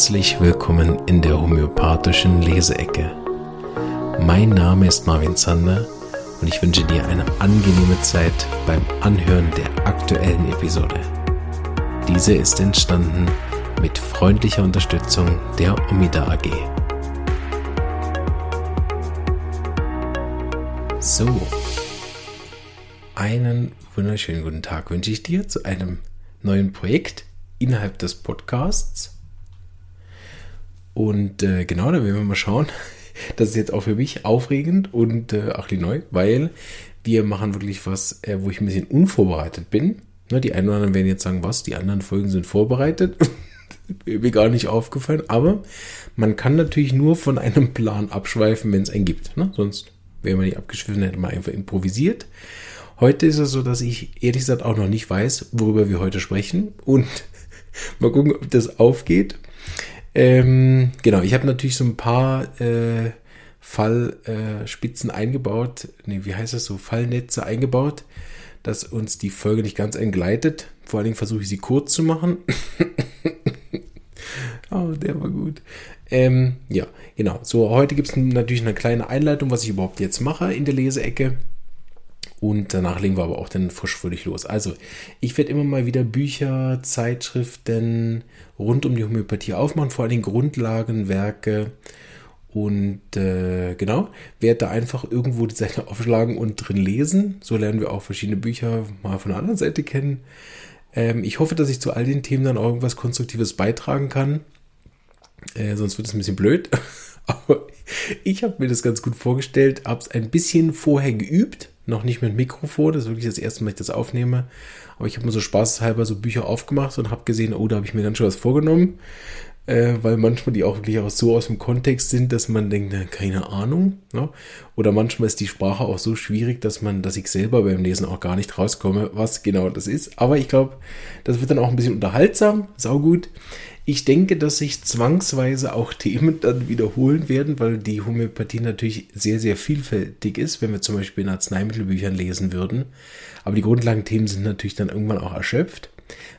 Herzlich willkommen in der homöopathischen Leseecke. Mein Name ist Marvin Zander und ich wünsche dir eine angenehme Zeit beim Anhören der aktuellen Episode. Diese ist entstanden mit freundlicher Unterstützung der Omida AG. So, einen wunderschönen guten Tag wünsche ich dir zu einem neuen Projekt innerhalb des Podcasts. Und äh, genau, da werden wir mal schauen. Das ist jetzt auch für mich aufregend und äh, auch neu, weil wir machen wirklich was, äh, wo ich ein bisschen unvorbereitet bin. Ne, die einen oder anderen werden jetzt sagen, was, die anderen Folgen sind vorbereitet. Mir gar nicht aufgefallen. Aber man kann natürlich nur von einem Plan abschweifen, wenn es einen gibt. Ne? Sonst wäre man nicht abgeschwiffen, hätte man einfach improvisiert. Heute ist es so, dass ich ehrlich gesagt auch noch nicht weiß, worüber wir heute sprechen. Und mal gucken, ob das aufgeht. Ähm, genau, ich habe natürlich so ein paar äh, Fallspitzen äh, eingebaut. Nee, wie heißt das so? Fallnetze eingebaut, dass uns die Folge nicht ganz entgleitet. Vor allen Dingen versuche ich sie kurz zu machen. oh, der war gut. Ähm, ja, genau. So, heute gibt es natürlich eine kleine Einleitung, was ich überhaupt jetzt mache in der Leseecke. Und danach legen wir aber auch dann frischwürdig los. Also, ich werde immer mal wieder Bücher, Zeitschriften rund um die Homöopathie aufmachen, vor allem Grundlagenwerke. Und äh, genau, werde da einfach irgendwo die Seite aufschlagen und drin lesen. So lernen wir auch verschiedene Bücher mal von der anderen Seite kennen. Ähm, ich hoffe, dass ich zu all den Themen dann auch irgendwas Konstruktives beitragen kann. Äh, sonst wird es ein bisschen blöd. Ich habe mir das ganz gut vorgestellt, habe es ein bisschen vorher geübt noch nicht mit Mikrofon. Das ist wirklich das erste Mal, dass ich das aufnehme. Aber ich habe mir so spaßeshalber so Bücher aufgemacht und habe gesehen, oh, da habe ich mir ganz schön was vorgenommen. Äh, weil manchmal die auch wirklich auch so aus dem Kontext sind, dass man denkt, keine Ahnung. Ne? Oder manchmal ist die Sprache auch so schwierig, dass man, dass ich selber beim Lesen auch gar nicht rauskomme, was genau das ist. Aber ich glaube, das wird dann auch ein bisschen unterhaltsam, saugut. Ich denke, dass sich zwangsweise auch Themen dann wiederholen werden, weil die Homöopathie natürlich sehr, sehr vielfältig ist, wenn wir zum Beispiel in Arzneimittelbüchern lesen würden. Aber die Grundlagenthemen sind natürlich dann irgendwann auch erschöpft.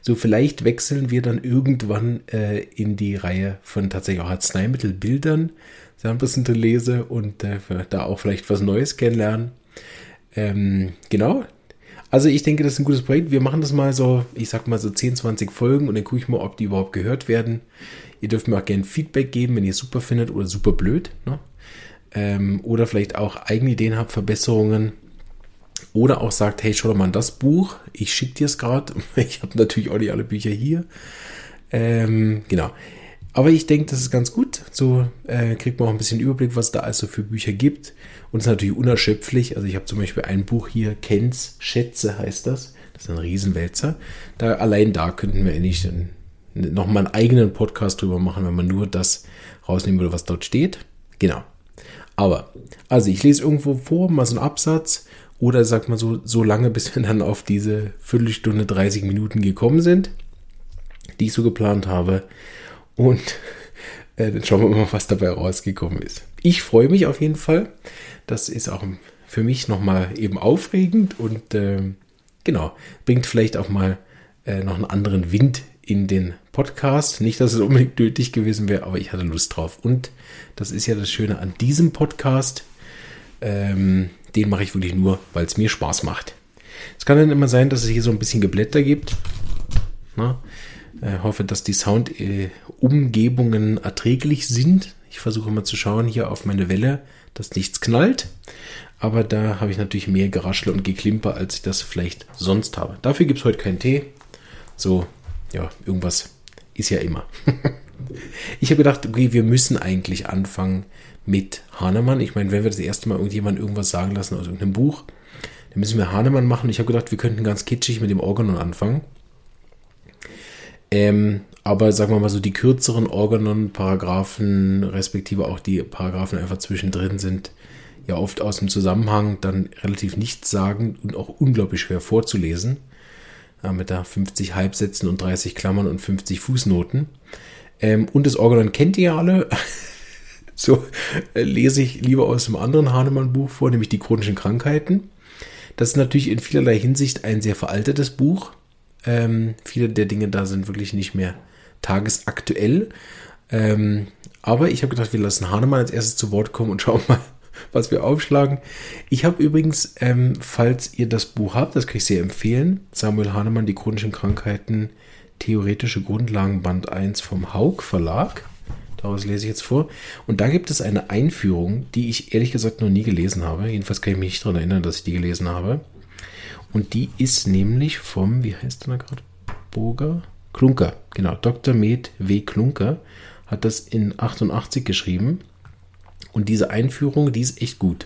So vielleicht wechseln wir dann irgendwann äh, in die Reihe von tatsächlich auch Arzneimittelbildern, so ein bisschen zu lese und äh, da auch vielleicht was Neues kennenlernen. Ähm, genau, also ich denke, das ist ein gutes Projekt. Wir machen das mal so, ich sag mal so 10, 20 Folgen und dann gucke ich mal, ob die überhaupt gehört werden. Ihr dürft mir auch gerne Feedback geben, wenn ihr es super findet oder super blöd. Ne? Ähm, oder vielleicht auch eigene Ideen habt, Verbesserungen. Oder auch sagt, hey, schau doch mal an das Buch. Ich schicke dir es gerade. Ich habe natürlich auch nicht alle Bücher hier. Ähm, genau. Aber ich denke, das ist ganz gut. So äh, kriegt man auch ein bisschen Überblick, was da also für Bücher gibt. Und es ist natürlich unerschöpflich. Also ich habe zum Beispiel ein Buch hier, Kens Schätze heißt das. Das ist ein Riesenwälzer. Da, allein da könnten wir nicht noch mal einen eigenen Podcast drüber machen, wenn man nur das rausnehmen würde, was dort steht. Genau. Aber, also ich lese irgendwo vor, mal so einen Absatz oder sagt man so, so lange, bis wir dann auf diese Viertelstunde, 30 Minuten gekommen sind, die ich so geplant habe. Und äh, dann schauen wir mal, was dabei rausgekommen ist. Ich freue mich auf jeden Fall. Das ist auch für mich nochmal eben aufregend und äh, genau, bringt vielleicht auch mal äh, noch einen anderen Wind in den Podcast. Nicht, dass es unbedingt nötig gewesen wäre, aber ich hatte Lust drauf. Und das ist ja das Schöne an diesem Podcast. Ähm, den mache ich wirklich nur, weil es mir Spaß macht. Es kann dann immer sein, dass es hier so ein bisschen Geblätter gibt. Na, äh, hoffe, dass die Soundumgebungen äh, erträglich sind. Ich versuche mal zu schauen hier auf meine Welle, dass nichts knallt. Aber da habe ich natürlich mehr Geraschel und Geklimper, als ich das vielleicht sonst habe. Dafür gibt es heute keinen Tee. So, ja, irgendwas ist ja immer. ich habe gedacht, okay, wir müssen eigentlich anfangen mit Hahnemann. Ich meine, wenn wir das erste Mal irgendjemand irgendwas sagen lassen aus irgendeinem Buch, dann müssen wir Hahnemann machen. Ich habe gedacht, wir könnten ganz kitschig mit dem Organon anfangen. Ähm, aber sagen wir mal so, die kürzeren Organon-Paragraphen, respektive auch die Paragraphen einfach zwischendrin sind ja oft aus dem Zusammenhang dann relativ nichtssagend und auch unglaublich schwer vorzulesen. Ja, mit da 50 Halbsätzen und 30 Klammern und 50 Fußnoten. Ähm, und das Organon kennt ihr alle. so äh, lese ich lieber aus einem anderen Hahnemann-Buch vor, nämlich die chronischen Krankheiten. Das ist natürlich in vielerlei Hinsicht ein sehr veraltetes Buch. Ähm, viele der Dinge da sind wirklich nicht mehr tagesaktuell. Ähm, aber ich habe gedacht, wir lassen Hahnemann als erstes zu Wort kommen und schauen mal, was wir aufschlagen. Ich habe übrigens, ähm, falls ihr das Buch habt, das kann ich sehr empfehlen, Samuel Hahnemann, die chronischen Krankheiten, theoretische Grundlagen, Band 1 vom Haug Verlag. Daraus lese ich jetzt vor. Und da gibt es eine Einführung, die ich ehrlich gesagt noch nie gelesen habe. Jedenfalls kann ich mich nicht daran erinnern, dass ich die gelesen habe. Und die ist nämlich vom, wie heißt der gerade? Burger? Klunker, genau. Dr. Med W. Klunker hat das in 88 geschrieben. Und diese Einführung, die ist echt gut.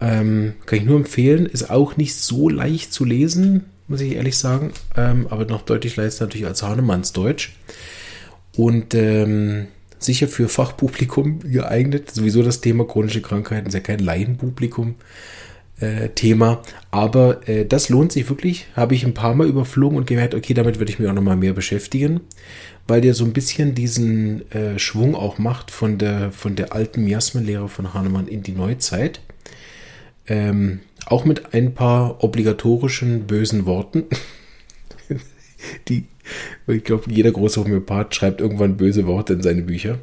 Ähm, kann ich nur empfehlen. Ist auch nicht so leicht zu lesen, muss ich ehrlich sagen. Ähm, aber noch deutlich leichter natürlich als Hahnemanns Deutsch. Und ähm, sicher für Fachpublikum geeignet. Sowieso das Thema chronische Krankheiten ist ja kein Laienpublikum. Äh, Thema. Aber äh, das lohnt sich wirklich. Habe ich ein paar Mal überflogen und gemerkt, okay, damit würde ich mich auch nochmal mehr beschäftigen, weil der so ein bisschen diesen äh, Schwung auch macht von der, von der alten Miasmenlehre von Hahnemann in die Neuzeit. Ähm, auch mit ein paar obligatorischen bösen Worten, die, ich glaube, jeder große Homöopath schreibt irgendwann böse Worte in seine Bücher.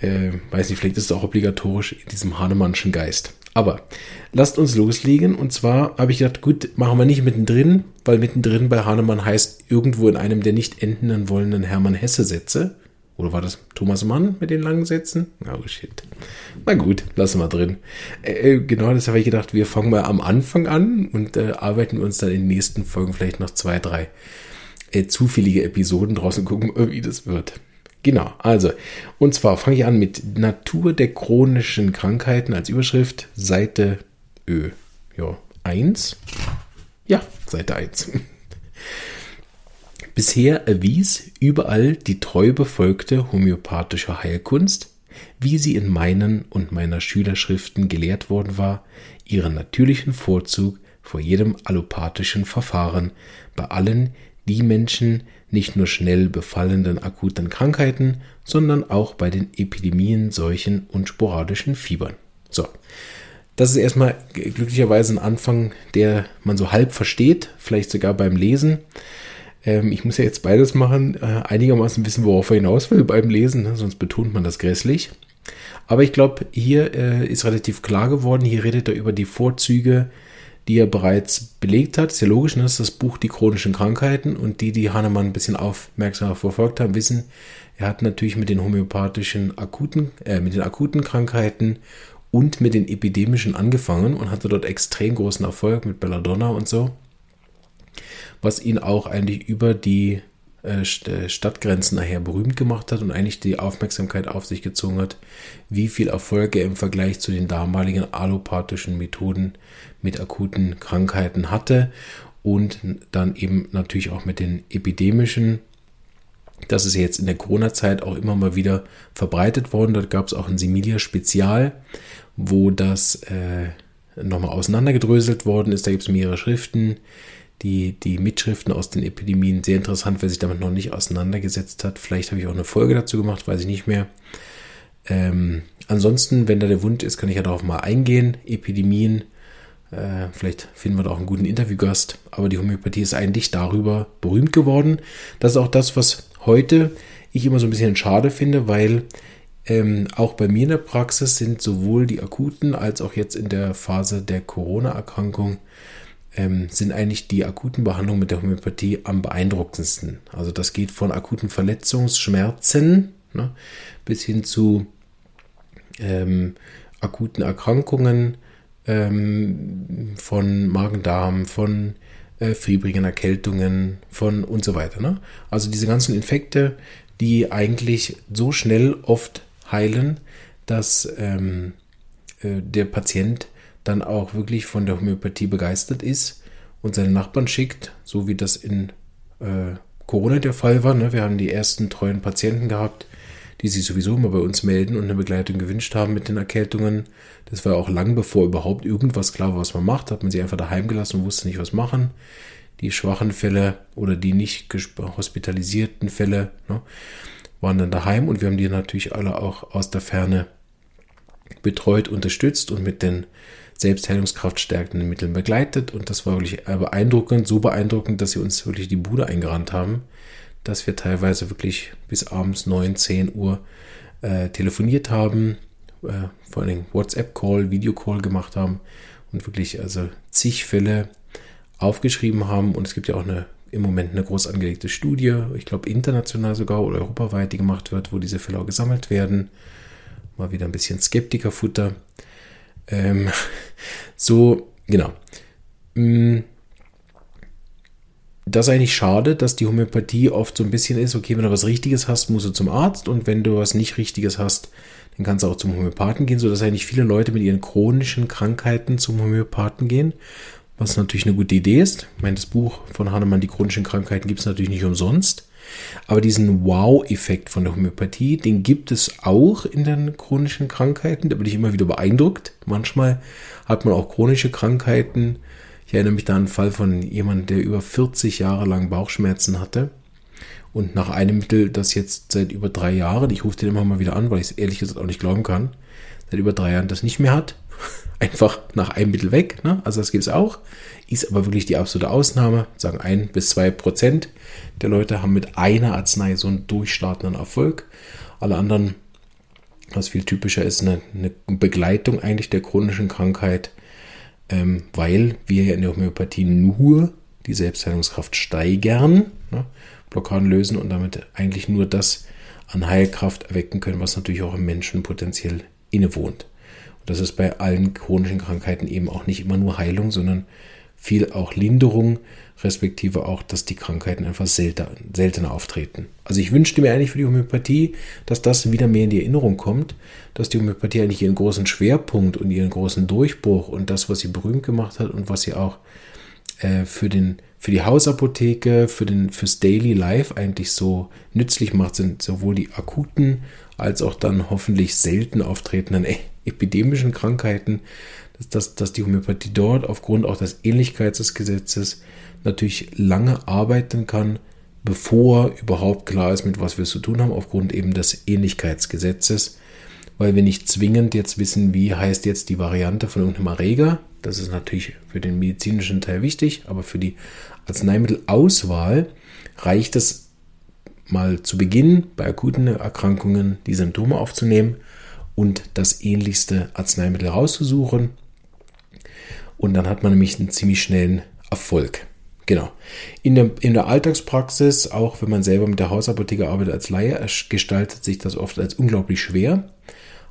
Äh, weiß nicht, vielleicht ist es auch obligatorisch in diesem Hahnemannschen Geist. Aber lasst uns loslegen. Und zwar habe ich gedacht, gut, machen wir nicht mittendrin, weil mittendrin bei Hahnemann heißt irgendwo in einem der nicht endenden wollenden Hermann Hesse Sätze. Oder war das Thomas Mann mit den langen Sätzen? Oh shit. Na gut, lassen wir drin. Äh, äh genau, das habe ich gedacht, wir fangen mal am Anfang an und äh, arbeiten uns dann in den nächsten Folgen vielleicht noch zwei, drei äh, zufällige Episoden draußen gucken, wie das wird. Genau, also, und zwar fange ich an mit Natur der chronischen Krankheiten als Überschrift, Seite Ö. Ja, 1. Ja, Seite 1. Bisher erwies überall die treu befolgte homöopathische Heilkunst, wie sie in meinen und meiner Schülerschriften gelehrt worden war, ihren natürlichen Vorzug vor jedem allopathischen Verfahren bei allen die Menschen, nicht nur schnell befallenden akuten Krankheiten, sondern auch bei den Epidemien, Seuchen und sporadischen Fiebern. So, das ist erstmal glücklicherweise ein Anfang, der man so halb versteht, vielleicht sogar beim Lesen. Ähm, ich muss ja jetzt beides machen, äh, einigermaßen wissen, worauf er hinaus will beim Lesen, ne? sonst betont man das grässlich. Aber ich glaube, hier äh, ist relativ klar geworden, hier redet er über die Vorzüge die er bereits belegt hat. Ist ja logisch, ne? das ist das Buch Die chronischen Krankheiten und die, die Hahnemann ein bisschen aufmerksam verfolgt haben, wissen, er hat natürlich mit den homöopathischen akuten, äh, mit den akuten Krankheiten und mit den epidemischen angefangen und hatte dort extrem großen Erfolg mit Belladonna und so, was ihn auch eigentlich über die äh, äh, Stadtgrenzen nachher berühmt gemacht hat und eigentlich die Aufmerksamkeit auf sich gezogen hat, wie viel Erfolg er im Vergleich zu den damaligen allopathischen Methoden mit akuten Krankheiten hatte und dann eben natürlich auch mit den epidemischen. Das ist jetzt in der Corona-Zeit auch immer mal wieder verbreitet worden. Dort gab es auch ein Similia-Spezial, wo das äh, nochmal auseinandergedröselt worden ist. Da gibt es mehrere Schriften die, die Mitschriften aus den Epidemien sehr interessant, wer sich damit noch nicht auseinandergesetzt hat. Vielleicht habe ich auch eine Folge dazu gemacht, weiß ich nicht mehr. Ähm, ansonsten, wenn da der Wunsch ist, kann ich ja darauf mal eingehen. Epidemien, äh, vielleicht finden wir da auch einen guten Interviewgast. Aber die Homöopathie ist eigentlich darüber berühmt geworden. Das ist auch das, was heute ich immer so ein bisschen schade finde, weil ähm, auch bei mir in der Praxis sind sowohl die akuten als auch jetzt in der Phase der Corona-Erkrankung ähm, sind eigentlich die akuten Behandlungen mit der Homöopathie am beeindruckendsten. Also das geht von akuten Verletzungsschmerzen ne, bis hin zu ähm, akuten Erkrankungen ähm, von Magen-Darm, von äh, fiebrigen Erkältungen, von und so weiter. Ne? Also diese ganzen Infekte, die eigentlich so schnell oft heilen, dass ähm, äh, der Patient dann auch wirklich von der Homöopathie begeistert ist und seine Nachbarn schickt, so wie das in äh, Corona der Fall war. Ne? Wir haben die ersten treuen Patienten gehabt, die sich sowieso immer bei uns melden und eine Begleitung gewünscht haben mit den Erkältungen. Das war auch lang bevor überhaupt irgendwas klar war, was man macht. Hat man sie einfach daheim gelassen und wusste nicht, was machen. Die schwachen Fälle oder die nicht hospitalisierten Fälle ne, waren dann daheim und wir haben die natürlich alle auch aus der Ferne betreut, unterstützt und mit den Selbstheilungskraft stärkenden Mitteln begleitet. Und das war wirklich beeindruckend, so beeindruckend, dass sie uns wirklich die Bude eingerannt haben. dass wir teilweise wirklich bis abends 9, 10 Uhr äh, telefoniert haben, äh, vor allem WhatsApp-Call, Videocall gemacht haben und wirklich also zig Fälle aufgeschrieben haben. Und es gibt ja auch eine, im Moment eine groß angelegte Studie, ich glaube international sogar oder europaweit, die gemacht wird, wo diese Fälle auch gesammelt werden. Mal wieder ein bisschen Skeptikerfutter. Ähm, so, genau. Mm, das ist eigentlich schade, dass die Homöopathie oft so ein bisschen ist, okay, wenn du was Richtiges hast, musst du zum Arzt und wenn du was nicht Richtiges hast, dann kannst du auch zum Homöopathen gehen, sodass eigentlich viele Leute mit ihren chronischen Krankheiten zum Homöopathen gehen, was natürlich eine gute Idee ist. Ich meine, das Buch von Hahnemann, die chronischen Krankheiten, gibt es natürlich nicht umsonst. Aber diesen Wow-Effekt von der Homöopathie, den gibt es auch in den chronischen Krankheiten. Da bin ich immer wieder beeindruckt. Manchmal hat man auch chronische Krankheiten. Ich erinnere mich da an einen Fall von jemandem, der über 40 Jahre lang Bauchschmerzen hatte. Und nach einem Mittel, das jetzt seit über drei Jahren, ich rufe den immer mal wieder an, weil ich es ehrlich gesagt auch nicht glauben kann, seit über drei Jahren das nicht mehr hat. Einfach nach einem Mittel weg. Ne? Also das gibt es auch. Ist aber wirklich die absolute Ausnahme. Sagen ein bis zwei Prozent der Leute haben mit einer Arznei so einen durchstartenden Erfolg. Alle anderen, was viel typischer ist, eine, eine Begleitung eigentlich der chronischen Krankheit, ähm, weil wir ja in der Homöopathie nur die Selbstheilungskraft steigern. Ne? Blockaden lösen und damit eigentlich nur das an Heilkraft erwecken können, was natürlich auch im Menschen potenziell innewohnt. Und das ist bei allen chronischen Krankheiten eben auch nicht immer nur Heilung, sondern viel auch Linderung, respektive auch, dass die Krankheiten einfach seltener, seltener auftreten. Also ich wünschte mir eigentlich für die Homöopathie, dass das wieder mehr in die Erinnerung kommt, dass die Homöopathie eigentlich ihren großen Schwerpunkt und ihren großen Durchbruch und das, was sie berühmt gemacht hat und was sie auch äh, für den für die Hausapotheke, für den, fürs Daily Life eigentlich so nützlich macht, sind sowohl die akuten als auch dann hoffentlich selten auftretenden epidemischen Krankheiten, dass, dass, dass die Homöopathie dort aufgrund auch des Ähnlichkeitsgesetzes natürlich lange arbeiten kann, bevor überhaupt klar ist, mit was wir es zu tun haben, aufgrund eben des Ähnlichkeitsgesetzes, weil wir nicht zwingend jetzt wissen, wie heißt jetzt die Variante von irgendeinem Erreger. Das ist natürlich für den medizinischen Teil wichtig, aber für die Arzneimittelauswahl reicht es mal zu Beginn bei akuten Erkrankungen die Symptome aufzunehmen und das ähnlichste Arzneimittel rauszusuchen. Und dann hat man nämlich einen ziemlich schnellen Erfolg. Genau. In der, in der Alltagspraxis, auch wenn man selber mit der Hausapotheke arbeitet als Laie, gestaltet sich das oft als unglaublich schwer.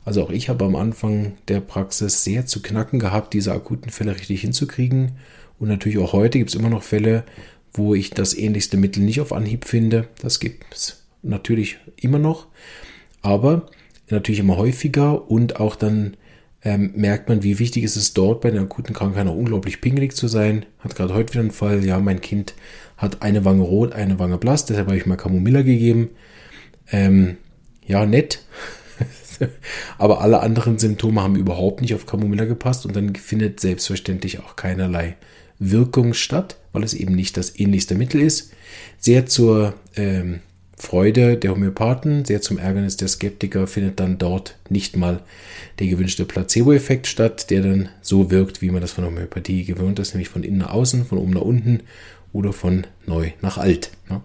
Also auch ich habe am Anfang der Praxis sehr zu knacken gehabt, diese akuten Fälle richtig hinzukriegen. Und natürlich auch heute gibt es immer noch Fälle, wo ich das ähnlichste Mittel nicht auf Anhieb finde. Das gibt es natürlich immer noch, aber natürlich immer häufiger und auch dann ähm, merkt man, wie wichtig ist es dort bei den akuten Krankheiten auch unglaublich pingelig zu sein. Hat gerade heute wieder einen Fall, ja, mein Kind hat eine Wange rot, eine Wange blass, deshalb habe ich mal Camomilla gegeben. Ähm, ja, nett. Aber alle anderen Symptome haben überhaupt nicht auf Camomilla gepasst und dann findet selbstverständlich auch keinerlei Wirkung statt, weil es eben nicht das ähnlichste Mittel ist. Sehr zur ähm, Freude der Homöopathen, sehr zum Ärgernis der Skeptiker findet dann dort nicht mal der gewünschte Placebo-Effekt statt, der dann so wirkt, wie man das von der Homöopathie gewöhnt ist, nämlich von innen nach außen, von oben nach unten oder von neu nach alt. Ne?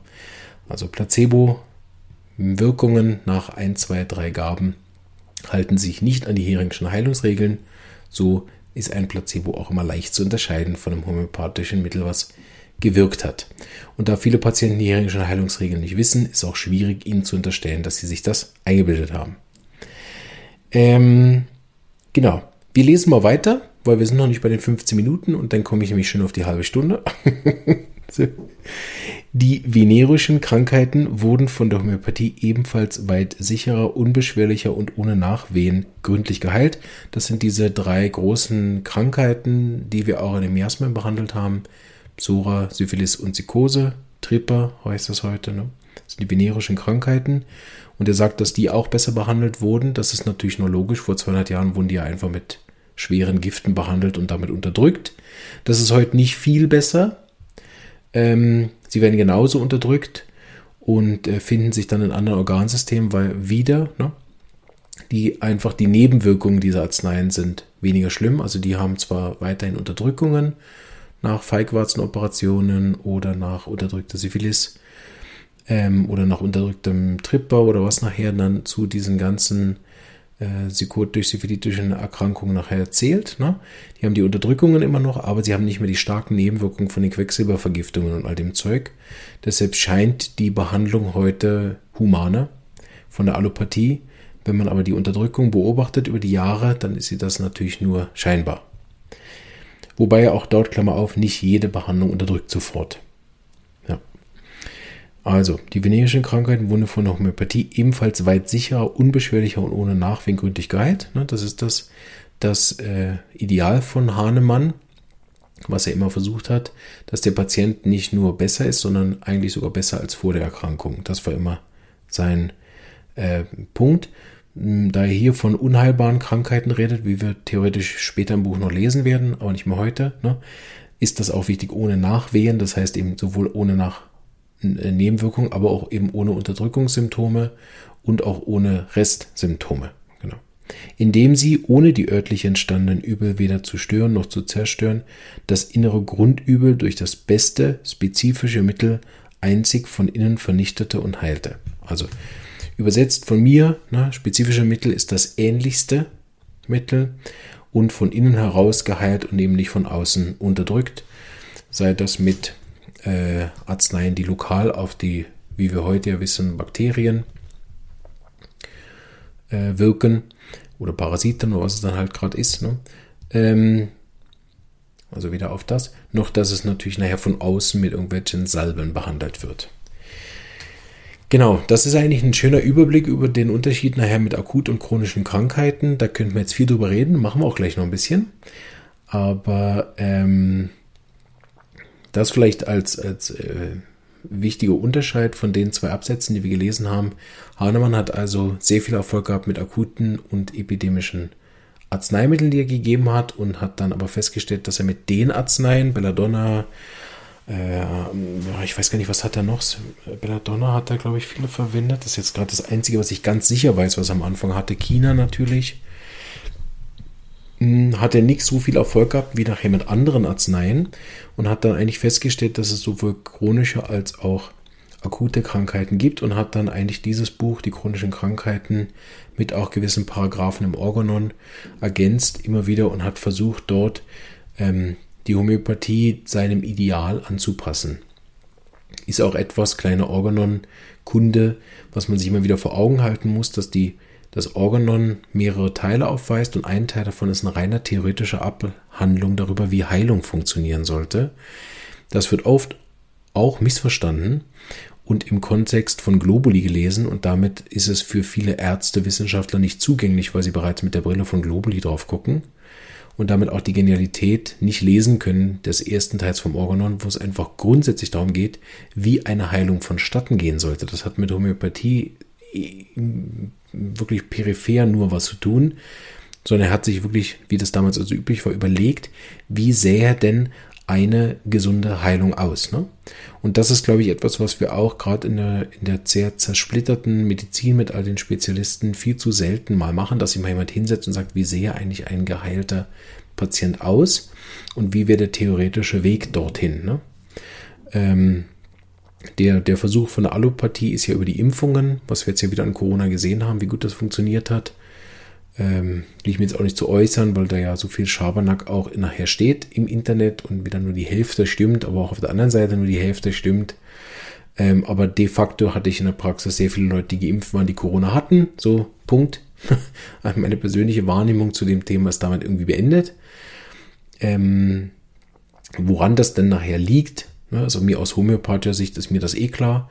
Also Placebo-Wirkungen nach 1, 2, 3 Gaben halten sich nicht an die Heringschen Heilungsregeln, so ist ein Placebo auch immer leicht zu unterscheiden von einem homöopathischen Mittel, was gewirkt hat. Und da viele Patienten die Heringschen Heilungsregeln nicht wissen, ist auch schwierig, ihnen zu unterstellen, dass sie sich das eingebildet haben. Ähm, genau. Wir lesen mal weiter, weil wir sind noch nicht bei den 15 Minuten und dann komme ich nämlich schon auf die halbe Stunde. Die venerischen Krankheiten wurden von der Homöopathie ebenfalls weit sicherer, unbeschwerlicher und ohne Nachwehen gründlich geheilt. Das sind diese drei großen Krankheiten, die wir auch in dem Miasmen behandelt haben. Psora, Syphilis und Psychose. Tripper heißt das heute. Ne? Das sind die venerischen Krankheiten. Und er sagt, dass die auch besser behandelt wurden. Das ist natürlich nur logisch. Vor 200 Jahren wurden die ja einfach mit schweren Giften behandelt und damit unterdrückt. Das ist heute nicht viel besser. Ähm, sie werden genauso unterdrückt und äh, finden sich dann in anderen Organsystemen weil wieder. Ne? Die einfach die Nebenwirkungen dieser Arzneien sind weniger schlimm. Also die haben zwar weiterhin Unterdrückungen nach Feigwarzenoperationen oder nach unterdrückter Syphilis, ähm, oder nach unterdrücktem Trittbau oder was nachher dann zu diesen ganzen äh, syphilitischen Erkrankungen nachher erzählt. Ne? Die haben die Unterdrückungen immer noch, aber sie haben nicht mehr die starken Nebenwirkungen von den Quecksilbervergiftungen und all dem Zeug. Deshalb scheint die Behandlung heute humaner von der Allopathie. Wenn man aber die Unterdrückung beobachtet über die Jahre, dann ist sie das natürlich nur scheinbar. Wobei auch dort, Klammer auf, nicht jede Behandlung unterdrückt sofort. Ja. Also, die venerischen Krankheiten wurden von der Homöopathie ebenfalls weit sicherer, unbeschwerlicher und ohne geheilt. Ne, das ist das, das äh, Ideal von Hahnemann, was er immer versucht hat, dass der Patient nicht nur besser ist, sondern eigentlich sogar besser als vor der Erkrankung. Das war immer sein äh, Punkt. Hm, da er hier von unheilbaren Krankheiten redet, wie wir theoretisch später im Buch noch lesen werden, aber nicht mehr heute, ne, ist das auch wichtig ohne Nachwehen, das heißt eben sowohl ohne Nach äh, Nebenwirkungen, aber auch eben ohne Unterdrückungssymptome und auch ohne Restsymptome. Genau. Indem sie, ohne die örtlich entstandenen Übel weder zu stören noch zu zerstören, das innere Grundübel durch das beste spezifische Mittel einzig von innen vernichtete und heilte. Also Übersetzt von mir, ne, spezifische Mittel ist das ähnlichste Mittel und von innen heraus geheilt und eben nicht von außen unterdrückt. Sei das mit äh, Arzneien, die lokal auf die, wie wir heute ja wissen, Bakterien äh, wirken oder Parasiten oder was es dann halt gerade ist. Ne? Ähm, also weder auf das, noch dass es natürlich nachher von außen mit irgendwelchen Salben behandelt wird. Genau, das ist eigentlich ein schöner Überblick über den Unterschied nachher mit akut und chronischen Krankheiten. Da könnten wir jetzt viel drüber reden, machen wir auch gleich noch ein bisschen. Aber ähm, das vielleicht als, als äh, wichtiger Unterschied von den zwei Absätzen, die wir gelesen haben. Hahnemann hat also sehr viel Erfolg gehabt mit akuten und epidemischen Arzneimitteln, die er gegeben hat, und hat dann aber festgestellt, dass er mit den Arzneien, Belladonna, äh, ich weiß gar nicht, was hat er noch? Belladonna hat er, glaube ich, viele verwendet. Das ist jetzt gerade das Einzige, was ich ganz sicher weiß, was er am Anfang hatte. China natürlich. Hm, hat er nicht so viel Erfolg gehabt wie nachher mit anderen Arzneien und hat dann eigentlich festgestellt, dass es sowohl chronische als auch akute Krankheiten gibt und hat dann eigentlich dieses Buch, die chronischen Krankheiten, mit auch gewissen Paragraphen im Organon ergänzt immer wieder und hat versucht, dort ähm, die Homöopathie seinem Ideal anzupassen. Ist auch etwas, kleine Organon-Kunde, was man sich immer wieder vor Augen halten muss, dass die, das Organon mehrere Teile aufweist und ein Teil davon ist eine reine theoretische Abhandlung darüber, wie Heilung funktionieren sollte. Das wird oft auch missverstanden und im Kontext von Globuli gelesen und damit ist es für viele Ärzte, Wissenschaftler nicht zugänglich, weil sie bereits mit der Brille von Globuli drauf gucken und damit auch die Genialität nicht lesen können des ersten Teils vom Organon, wo es einfach grundsätzlich darum geht, wie eine Heilung vonstatten gehen sollte. Das hat mit Homöopathie äh, wirklich peripher nur was zu tun, sondern er hat sich wirklich, wie das damals also üblich war, überlegt, wie sähe denn eine gesunde Heilung aus. Ne? Und das ist, glaube ich, etwas, was wir auch gerade in der, in der sehr zersplitterten Medizin mit all den Spezialisten viel zu selten mal machen, dass sich mal jemand hinsetzt und sagt, wie sehe eigentlich ein geheilter Patient aus und wie wäre der theoretische Weg dorthin. Ne? Ähm, der, der Versuch von der Allopathie ist ja über die Impfungen, was wir jetzt ja wieder an Corona gesehen haben, wie gut das funktioniert hat. Ähm, will ich mir jetzt auch nicht zu äußern, weil da ja so viel Schabernack auch nachher steht im Internet und wieder nur die Hälfte stimmt, aber auch auf der anderen Seite nur die Hälfte stimmt. Ähm, aber de facto hatte ich in der Praxis sehr viele Leute, die geimpft waren, die Corona hatten. So, Punkt. Meine persönliche Wahrnehmung zu dem Thema ist damit irgendwie beendet. Ähm, woran das denn nachher liegt, ne, also mir aus homöopathischer Sicht ist mir das eh klar.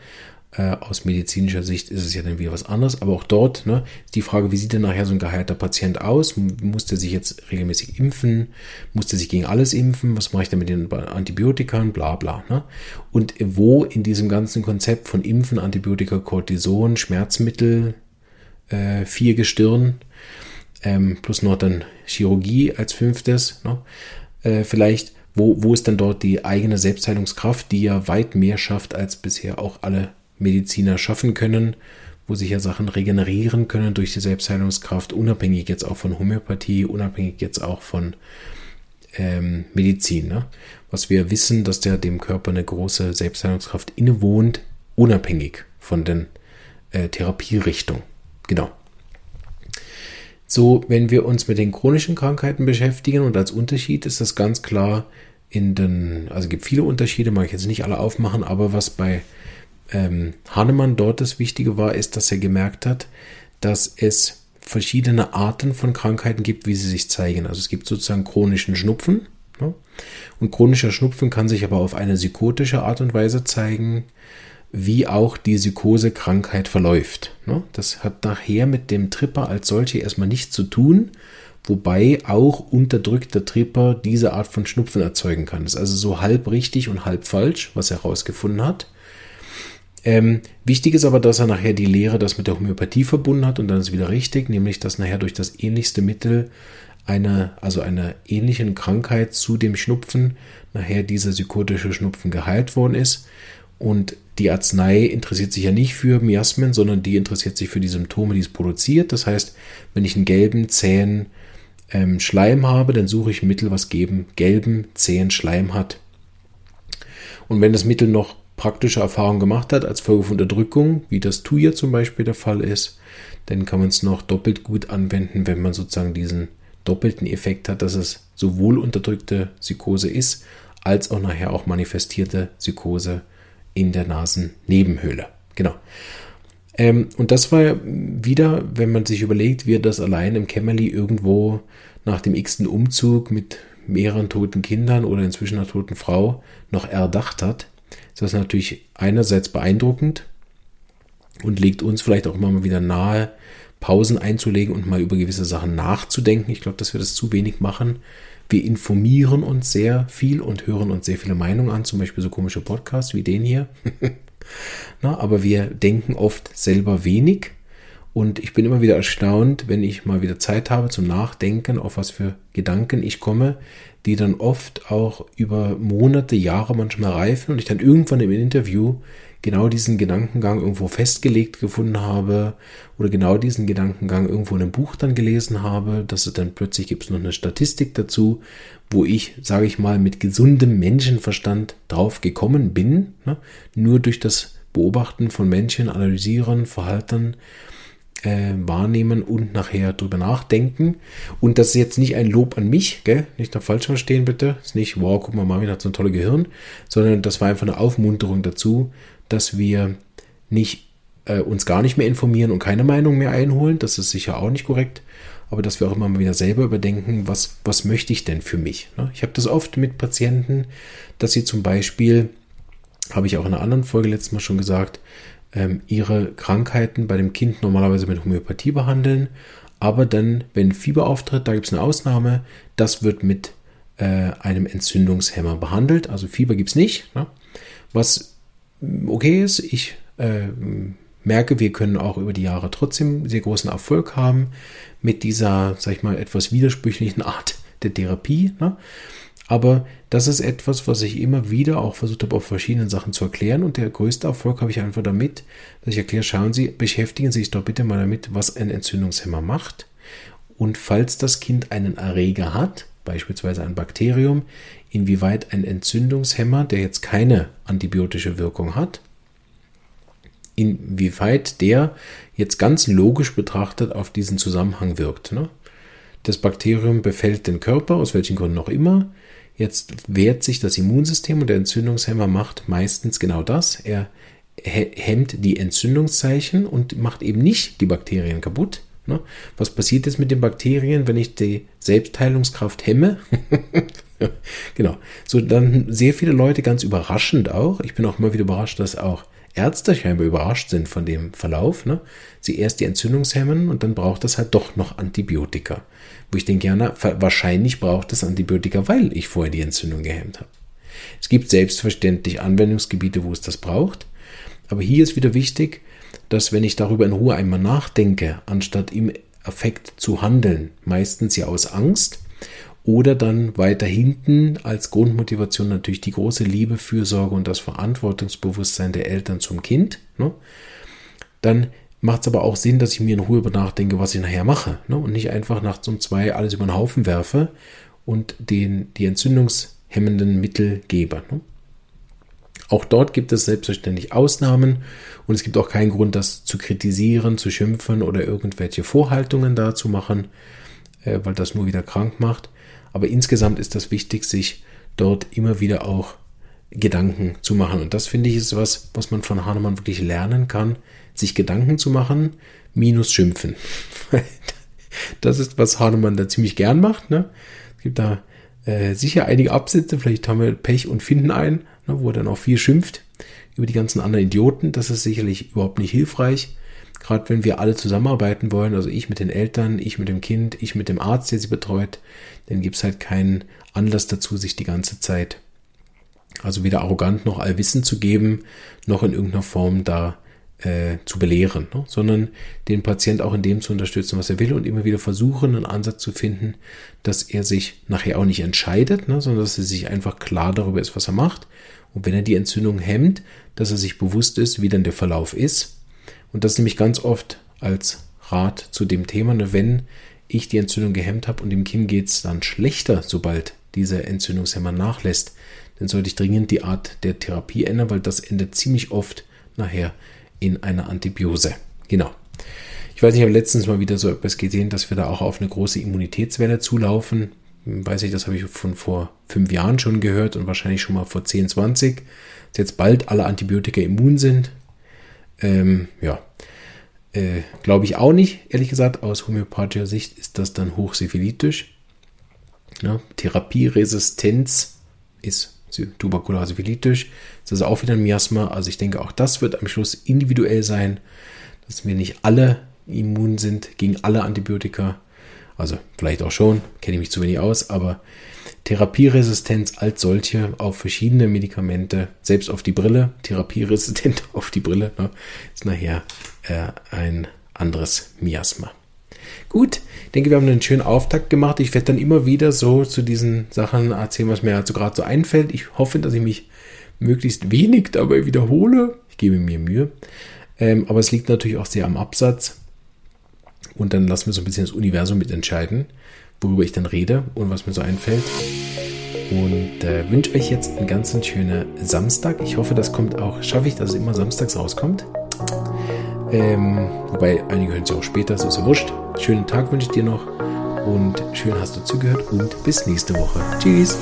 Äh, aus medizinischer Sicht ist es ja dann wieder was anderes. Aber auch dort ne, ist die Frage, wie sieht denn nachher so ein geheilter Patient aus? Muss der sich jetzt regelmäßig impfen? Muss der sich gegen alles impfen? Was mache ich denn mit den Antibiotikern? Bla bla. Ne? Und wo in diesem ganzen Konzept von Impfen, Antibiotika, Cortison, Schmerzmittel, äh, vier Gestirn, ähm, plus noch dann Chirurgie als fünftes, ne? äh, vielleicht, wo, wo ist dann dort die eigene Selbstheilungskraft, die ja weit mehr schafft, als bisher auch alle Mediziner schaffen können, wo sich ja Sachen regenerieren können durch die Selbstheilungskraft, unabhängig jetzt auch von Homöopathie, unabhängig jetzt auch von ähm, Medizin. Ne? Was wir wissen, dass der dem Körper eine große Selbstheilungskraft innewohnt, unabhängig von den äh, Therapierichtungen. Genau. So, wenn wir uns mit den chronischen Krankheiten beschäftigen und als Unterschied ist das ganz klar in den, also es gibt viele Unterschiede, mag ich jetzt nicht alle aufmachen, aber was bei ähm, Hahnemann dort das Wichtige war, ist, dass er gemerkt hat, dass es verschiedene Arten von Krankheiten gibt, wie sie sich zeigen. Also es gibt sozusagen chronischen Schnupfen. Ne? Und chronischer Schnupfen kann sich aber auf eine psychotische Art und Weise zeigen, wie auch die Psychosekrankheit verläuft. Ne? Das hat nachher mit dem Tripper als solche erstmal nichts zu tun, wobei auch unterdrückter Tripper diese Art von Schnupfen erzeugen kann. Das ist also so halb richtig und halb falsch, was er herausgefunden hat. Ähm, wichtig ist aber, dass er nachher die Lehre das mit der Homöopathie verbunden hat und dann ist wieder richtig, nämlich dass nachher durch das ähnlichste Mittel einer, also einer ähnlichen Krankheit zu dem Schnupfen nachher dieser psychotische Schnupfen geheilt worden ist. Und die Arznei interessiert sich ja nicht für Miasmen, sondern die interessiert sich für die Symptome, die es produziert. Das heißt, wenn ich einen gelben, zähen ähm, Schleim habe, dann suche ich ein Mittel, was geben gelben, zähen Schleim hat. Und wenn das Mittel noch praktische Erfahrungen gemacht hat als Folge von Unterdrückung, wie das TUIA zum Beispiel der Fall ist, dann kann man es noch doppelt gut anwenden, wenn man sozusagen diesen doppelten Effekt hat, dass es sowohl unterdrückte Psychose ist, als auch nachher auch manifestierte Psychose in der Nasennebenhöhle. Genau. Ähm, und das war wieder, wenn man sich überlegt, wie er das allein im Kämmerli irgendwo nach dem x-ten Umzug mit mehreren toten Kindern oder inzwischen einer toten Frau noch erdacht hat, ist das natürlich einerseits beeindruckend und legt uns vielleicht auch immer mal wieder nahe, Pausen einzulegen und mal über gewisse Sachen nachzudenken. Ich glaube, dass wir das zu wenig machen. Wir informieren uns sehr viel und hören uns sehr viele Meinungen an, zum Beispiel so komische Podcasts wie den hier. Na, aber wir denken oft selber wenig. Und ich bin immer wieder erstaunt, wenn ich mal wieder Zeit habe zum Nachdenken, auf was für Gedanken ich komme, die dann oft auch über Monate, Jahre manchmal reifen und ich dann irgendwann im Interview genau diesen Gedankengang irgendwo festgelegt gefunden habe oder genau diesen Gedankengang irgendwo in einem Buch dann gelesen habe, dass es dann plötzlich gibt es noch eine Statistik dazu, wo ich, sage ich mal, mit gesundem Menschenverstand drauf gekommen bin, ne? nur durch das Beobachten von Menschen, Analysieren, Verhalten, äh, wahrnehmen und nachher drüber nachdenken. Und das ist jetzt nicht ein Lob an mich, gell? nicht da falsch verstehen bitte. Ist nicht, wow, guck mal, Marvin hat so ein tolles Gehirn, sondern das war einfach eine Aufmunterung dazu, dass wir nicht äh, uns gar nicht mehr informieren und keine Meinung mehr einholen. Das ist sicher auch nicht korrekt. Aber dass wir auch immer mal wieder selber überdenken, was, was möchte ich denn für mich? Ne? Ich habe das oft mit Patienten, dass sie zum Beispiel, habe ich auch in einer anderen Folge letztes Mal schon gesagt, ähm, ihre Krankheiten bei dem Kind normalerweise mit Homöopathie behandeln. Aber dann, wenn Fieber auftritt, da gibt es eine Ausnahme, das wird mit äh, einem Entzündungshemmer behandelt. Also Fieber gibt es nicht. Ne? Was okay ist, ich äh, merke, wir können auch über die Jahre trotzdem sehr großen Erfolg haben mit dieser, sag ich mal, etwas widersprüchlichen Art der Therapie. Ne? Aber das ist etwas, was ich immer wieder auch versucht habe, auf verschiedenen Sachen zu erklären. Und der größte Erfolg habe ich einfach damit, dass ich erkläre, schauen Sie, beschäftigen Sie sich doch bitte mal damit, was ein Entzündungshemmer macht. Und falls das Kind einen Erreger hat, beispielsweise ein Bakterium, inwieweit ein Entzündungshemmer, der jetzt keine antibiotische Wirkung hat, inwieweit der jetzt ganz logisch betrachtet auf diesen Zusammenhang wirkt. Ne? Das Bakterium befällt den Körper, aus welchen Gründen auch immer. Jetzt wehrt sich das Immunsystem und der Entzündungshemmer macht meistens genau das. Er hemmt die Entzündungszeichen und macht eben nicht die Bakterien kaputt. Ne? Was passiert jetzt mit den Bakterien, wenn ich die Selbstheilungskraft hemme? genau. So, dann sehr viele Leute ganz überraschend auch. Ich bin auch immer wieder überrascht, dass auch Ärzte scheinbar überrascht sind von dem Verlauf. Ne? Sie erst die Entzündungshemmen und dann braucht es halt doch noch Antibiotika. Wo ich denke, ja, na, wahrscheinlich braucht es Antibiotika, weil ich vorher die Entzündung gehemmt habe. Es gibt selbstverständlich Anwendungsgebiete, wo es das braucht. Aber hier ist wieder wichtig, dass wenn ich darüber in Ruhe einmal nachdenke, anstatt im Effekt zu handeln, meistens ja aus Angst oder dann weiter hinten als Grundmotivation natürlich die große Liebe, Fürsorge und das Verantwortungsbewusstsein der Eltern zum Kind. Ne? Dann macht es aber auch Sinn, dass ich mir in Ruhe über nachdenke, was ich nachher mache. Ne? Und nicht einfach nachts um zwei alles über den Haufen werfe und den, die entzündungshemmenden Mittel gebe. Ne? Auch dort gibt es selbstverständlich Ausnahmen und es gibt auch keinen Grund, das zu kritisieren, zu schimpfen oder irgendwelche Vorhaltungen dazu machen, äh, weil das nur wieder krank macht. Aber insgesamt ist das wichtig, sich dort immer wieder auch Gedanken zu machen. Und das finde ich ist was, was man von Hahnemann wirklich lernen kann, sich Gedanken zu machen, minus schimpfen. das ist, was Hahnemann da ziemlich gern macht. Ne? Es gibt da äh, sicher einige Absätze, vielleicht haben wir Pech und finden einen, ne, wo er dann auch viel schimpft über die ganzen anderen Idioten. Das ist sicherlich überhaupt nicht hilfreich. Gerade wenn wir alle zusammenarbeiten wollen, also ich mit den Eltern, ich mit dem Kind, ich mit dem Arzt, der sie betreut, dann gibt es halt keinen Anlass dazu, sich die ganze Zeit, also weder arrogant noch allwissen zu geben, noch in irgendeiner Form da äh, zu belehren, ne? sondern den Patient auch in dem zu unterstützen, was er will und immer wieder versuchen, einen Ansatz zu finden, dass er sich nachher auch nicht entscheidet, ne? sondern dass er sich einfach klar darüber ist, was er macht. Und wenn er die Entzündung hemmt, dass er sich bewusst ist, wie dann der Verlauf ist. Und das nämlich ganz oft als Rat zu dem Thema, ne? wenn ich die Entzündung gehemmt habe und dem Kind geht es dann schlechter, sobald dieser Entzündungshemmer nachlässt, dann sollte ich dringend die Art der Therapie ändern, weil das endet ziemlich oft nachher in einer Antibiose. Genau. Ich weiß, ich habe letztens mal wieder so etwas gesehen, dass wir da auch auf eine große Immunitätswelle zulaufen. Weiß ich, das habe ich von vor fünf Jahren schon gehört und wahrscheinlich schon mal vor 10, 20. Dass jetzt bald alle Antibiotika immun sind. Ähm, ja, äh, glaube ich auch nicht. Ehrlich gesagt, aus homöopathischer Sicht ist das dann hochsyphilitisch. Ja, Therapieresistenz ist Tuberkulose villitisch. Das ist auch wieder ein Miasma. Also ich denke, auch das wird am Schluss individuell sein, dass wir nicht alle immun sind gegen alle Antibiotika. Also vielleicht auch schon, kenne ich mich zu wenig aus, aber Therapieresistenz als solche auf verschiedene Medikamente, selbst auf die Brille, therapieresistent auf die Brille, ne, ist nachher äh, ein anderes Miasma. Gut, ich denke, wir haben einen schönen Auftakt gemacht. Ich werde dann immer wieder so zu diesen Sachen erzählen, was mir also gerade so einfällt. Ich hoffe, dass ich mich möglichst wenig dabei wiederhole. Ich gebe mir Mühe. Ähm, aber es liegt natürlich auch sehr am Absatz. Und dann lassen wir so ein bisschen das Universum mitentscheiden, worüber ich dann rede und was mir so einfällt. Und äh, wünsche euch jetzt einen ganz schönen Samstag. Ich hoffe, das kommt auch, schaffe ich, dass es immer samstags rauskommt. Ähm, wobei einige hören es ja auch später, so ist ja wurscht. Schönen Tag wünsche ich dir noch und schön hast du zugehört und bis nächste Woche. Tschüss.